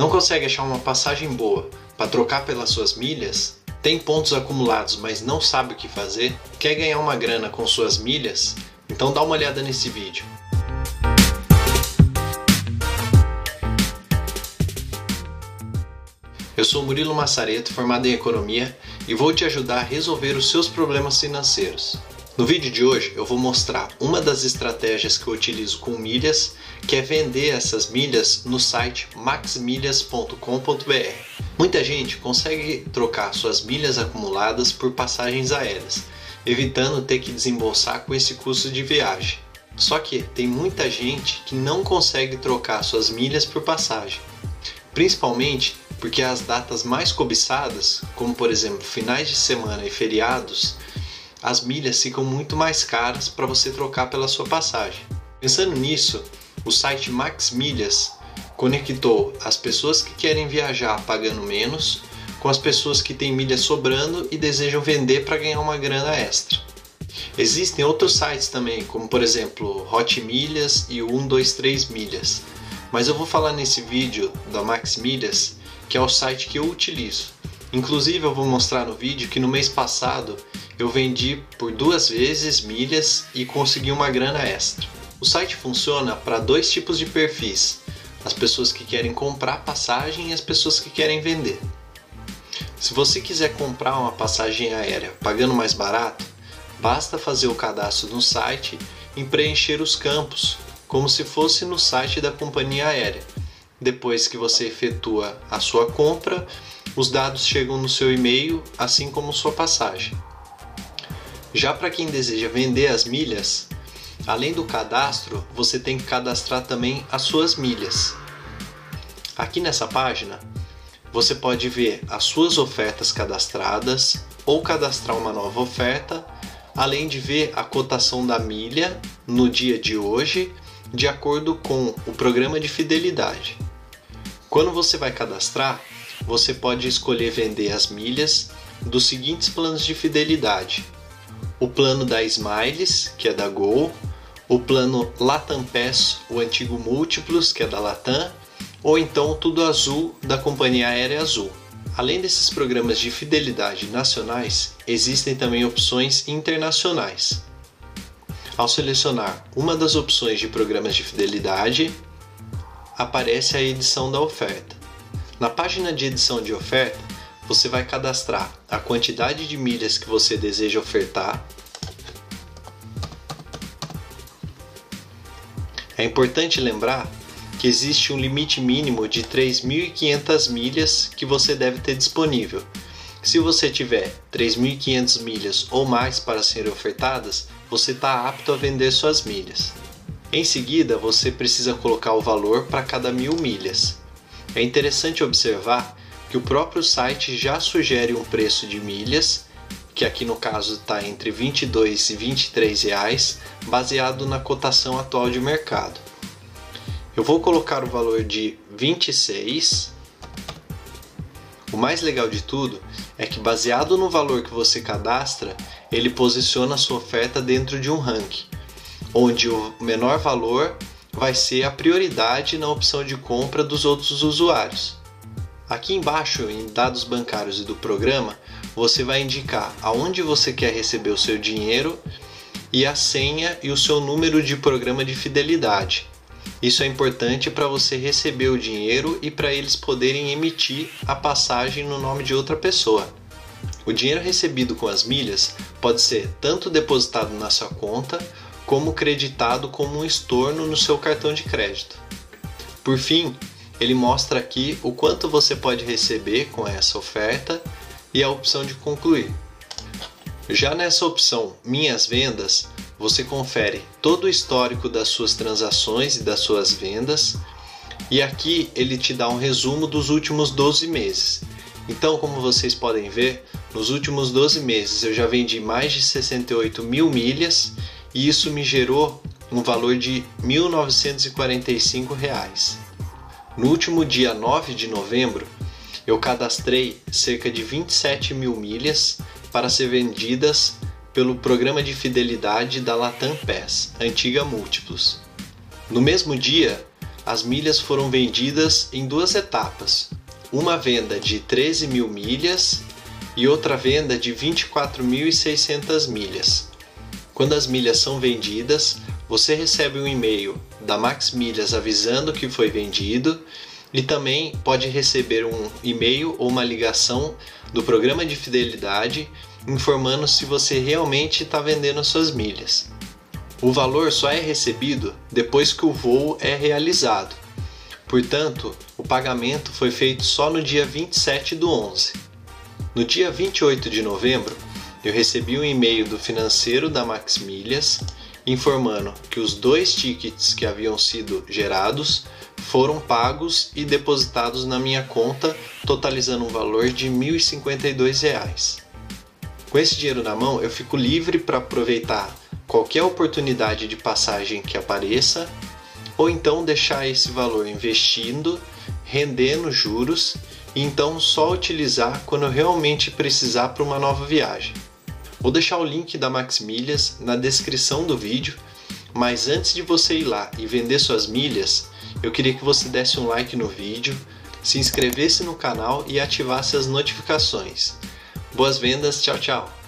Não consegue achar uma passagem boa para trocar pelas suas milhas? Tem pontos acumulados, mas não sabe o que fazer? Quer ganhar uma grana com suas milhas? Então dá uma olhada nesse vídeo. Eu sou Murilo Massareto, formado em Economia, e vou te ajudar a resolver os seus problemas financeiros. No vídeo de hoje eu vou mostrar uma das estratégias que eu utilizo com milhas, que é vender essas milhas no site maxmilhas.com.br. Muita gente consegue trocar suas milhas acumuladas por passagens aéreas, evitando ter que desembolsar com esse custo de viagem. Só que tem muita gente que não consegue trocar suas milhas por passagem, principalmente porque as datas mais cobiçadas, como por exemplo finais de semana e feriados, as milhas ficam muito mais caras para você trocar pela sua passagem. Pensando nisso, o site Max Milhas conectou as pessoas que querem viajar pagando menos com as pessoas que têm milhas sobrando e desejam vender para ganhar uma grana extra. Existem outros sites também, como por exemplo Hot Milhas e o 123 Milhas, mas eu vou falar nesse vídeo da Max Milhas, que é o site que eu utilizo. Inclusive eu vou mostrar no vídeo que no mês passado eu vendi por duas vezes milhas e consegui uma grana extra. O site funciona para dois tipos de perfis: as pessoas que querem comprar passagem e as pessoas que querem vender. Se você quiser comprar uma passagem aérea pagando mais barato, basta fazer o cadastro no site e preencher os campos, como se fosse no site da companhia aérea. Depois que você efetua a sua compra, os dados chegam no seu e-mail, assim como sua passagem. Já para quem deseja vender as milhas, além do cadastro, você tem que cadastrar também as suas milhas. Aqui nessa página, você pode ver as suas ofertas cadastradas ou cadastrar uma nova oferta, além de ver a cotação da milha no dia de hoje, de acordo com o programa de fidelidade. Quando você vai cadastrar, você pode escolher vender as milhas dos seguintes planos de fidelidade: o plano da Smiles, que é da Gol, o plano Latam Pass, o antigo Múltiplos, que é da Latam, ou então Tudo Azul da Companhia Aérea Azul. Além desses programas de fidelidade nacionais, existem também opções internacionais. Ao selecionar uma das opções de programas de fidelidade, aparece a edição da oferta. Na página de edição de oferta, você vai cadastrar a quantidade de milhas que você deseja ofertar. É importante lembrar que existe um limite mínimo de 3.500 milhas que você deve ter disponível. Se você tiver 3.500 milhas ou mais para serem ofertadas, você está apto a vender suas milhas. Em seguida, você precisa colocar o valor para cada mil milhas. É interessante observar que o próprio site já sugere um preço de milhas, que aqui no caso está entre 22 e 23 reais, baseado na cotação atual de mercado. Eu vou colocar o valor de 26. O mais legal de tudo é que baseado no valor que você cadastra, ele posiciona a sua oferta dentro de um ranking, onde o menor valor vai ser a prioridade na opção de compra dos outros usuários. Aqui embaixo, em dados bancários e do programa, você vai indicar aonde você quer receber o seu dinheiro e a senha e o seu número de programa de fidelidade. Isso é importante para você receber o dinheiro e para eles poderem emitir a passagem no nome de outra pessoa. O dinheiro recebido com as milhas pode ser tanto depositado na sua conta como creditado como um estorno no seu cartão de crédito. Por fim, ele mostra aqui o quanto você pode receber com essa oferta e a opção de concluir. Já nessa opção Minhas Vendas, você confere todo o histórico das suas transações e das suas vendas, e aqui ele te dá um resumo dos últimos 12 meses. Então, como vocês podem ver, nos últimos 12 meses eu já vendi mais de 68 mil milhas e isso me gerou um valor de 1.945 reais. No último dia 9 de novembro, eu cadastrei cerca de 27 mil milhas para ser vendidas pelo programa de fidelidade da Latam Pass, antiga Múltiplos. No mesmo dia, as milhas foram vendidas em duas etapas. Uma venda de 13 mil milhas e outra venda de 24.600 milhas. Quando as milhas são vendidas, você recebe um e-mail da Max Milhas avisando que foi vendido e também pode receber um e-mail ou uma ligação do programa de fidelidade informando se você realmente está vendendo suas milhas. O valor só é recebido depois que o voo é realizado. Portanto, o pagamento foi feito só no dia 27 do 11. No dia 28 de novembro, eu recebi um e-mail do financeiro da Max Milhas informando que os dois tickets que haviam sido gerados foram pagos e depositados na minha conta, totalizando um valor de R$ 1.052. Com esse dinheiro na mão, eu fico livre para aproveitar qualquer oportunidade de passagem que apareça, ou então deixar esse valor investindo, rendendo juros e então só utilizar quando eu realmente precisar para uma nova viagem. Vou deixar o link da Max Milhas na descrição do vídeo, mas antes de você ir lá e vender suas milhas, eu queria que você desse um like no vídeo, se inscrevesse no canal e ativasse as notificações. Boas vendas, tchau, tchau!